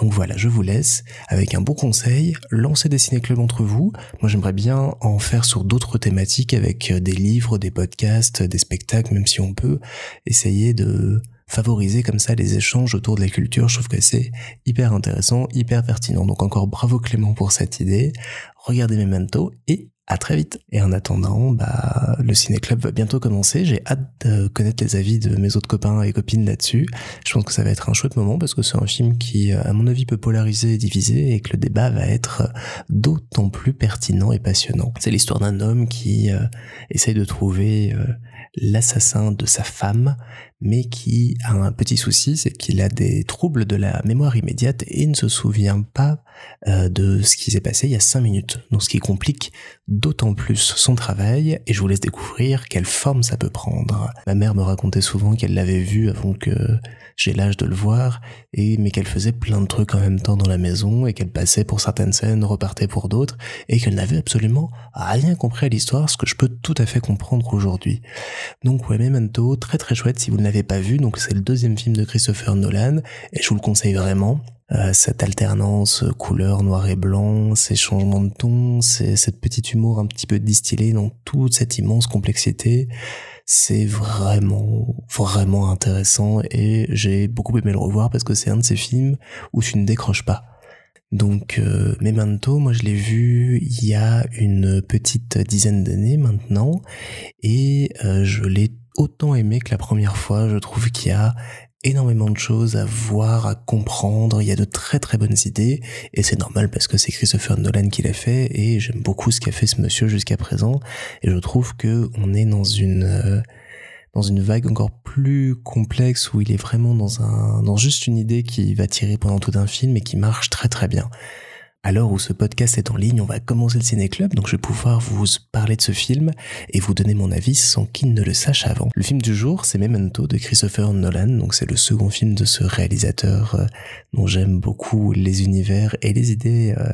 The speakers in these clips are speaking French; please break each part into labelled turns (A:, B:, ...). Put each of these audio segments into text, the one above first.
A: Donc voilà, je vous laisse avec un bon conseil, lancez des ciné-clubs entre vous. Moi j'aimerais bien en faire sur d'autres thématiques avec des livres, des podcasts, des spectacles, même si on peut essayer de favoriser comme ça les échanges autour de la culture. Je trouve que c'est hyper intéressant, hyper pertinent. Donc encore bravo Clément pour cette idée. Regardez Memento et à très vite. Et en attendant, bah, le ciné-club va bientôt commencer. J'ai hâte de connaître les avis de mes autres copains et copines là-dessus. Je pense que ça va être un chouette moment parce que c'est un film qui, à mon avis, peut polariser et diviser et que le débat va être d'autant plus pertinent et passionnant. C'est l'histoire d'un homme qui euh, essaye de trouver euh, l'assassin de sa femme, mais qui a un petit souci, c'est qu'il a des troubles de la mémoire immédiate et ne se souvient pas euh, de ce qui s'est passé il y a cinq minutes. Donc ce qui complique d'autant plus son travail, et je vous laisse découvrir quelle forme ça peut prendre. Ma mère me racontait souvent qu'elle l'avait vu avant que j'ai l'âge de le voir, et mais qu'elle faisait plein de trucs en même temps dans la maison, et qu'elle passait pour certaines scènes, repartait pour d'autres, et qu'elle n'avait absolument rien compris à l'histoire, ce que je peux tout à fait comprendre aujourd'hui. Donc ouais, Memento, très très chouette si vous ne l'avez pas vu, donc c'est le deuxième film de Christopher Nolan, et je vous le conseille vraiment. Euh, cette alternance couleur noir et blanc, ces changements de ton, c'est cette petite humour un petit peu distillé dans toute cette immense complexité, c'est vraiment vraiment intéressant et j'ai beaucoup aimé le revoir parce que c'est un de ces films où tu ne décroches pas. Donc euh, Memento, moi je l'ai vu il y a une petite dizaine d'années maintenant et euh, je l'ai autant aimé que la première fois. Je trouve qu'il y a énormément de choses à voir, à comprendre. Il y a de très très bonnes idées et c'est normal parce que c'est Christopher Nolan qui l'a fait et j'aime beaucoup ce qu'a fait ce monsieur jusqu'à présent et je trouve que on est dans une euh, dans une vague encore plus complexe où il est vraiment dans un dans juste une idée qui va tirer pendant tout un film et qui marche très très bien. À l'heure où ce podcast est en ligne, on va commencer le Ciné Club, donc je vais pouvoir vous parler de ce film et vous donner mon avis sans qu'il ne le sache avant. Le film du jour, c'est Memento de Christopher Nolan, donc c'est le second film de ce réalisateur euh, dont j'aime beaucoup les univers et les idées euh,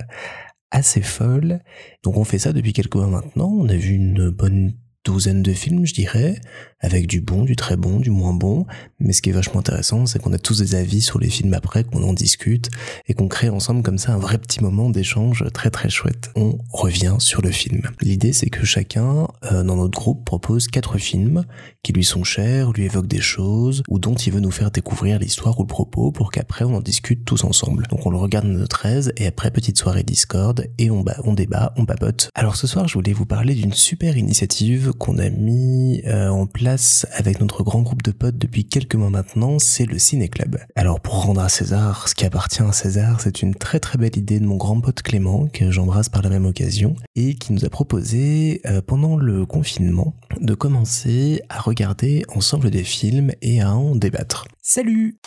A: assez folles. Donc on fait ça depuis quelques mois maintenant, on a vu une bonne douzaine de films, je dirais, avec du bon, du très bon, du moins bon. Mais ce qui est vachement intéressant, c'est qu'on a tous des avis sur les films après, qu'on en discute et qu'on crée ensemble comme ça un vrai petit moment d'échange très très chouette. On revient sur le film. L'idée, c'est que chacun euh, dans notre groupe propose quatre films qui lui sont chers, lui évoquent des choses ou dont il veut nous faire découvrir l'histoire ou le propos pour qu'après on en discute tous ensemble. Donc on le regarde de 13 et après petite soirée Discord et on, on débat, on papote. Alors ce soir, je voulais vous parler d'une super initiative qu'on a mis euh, en place avec notre grand groupe de potes depuis quelques mois maintenant, c'est le Ciné Club. Alors pour rendre à César ce qui appartient à César, c'est une très très belle idée de mon grand pote Clément, que j'embrasse par la même occasion, et qui nous a proposé euh, pendant le confinement de commencer à regarder ensemble des films et à en débattre. Salut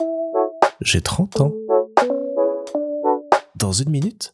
A: J'ai 30 ans. Dans une minute,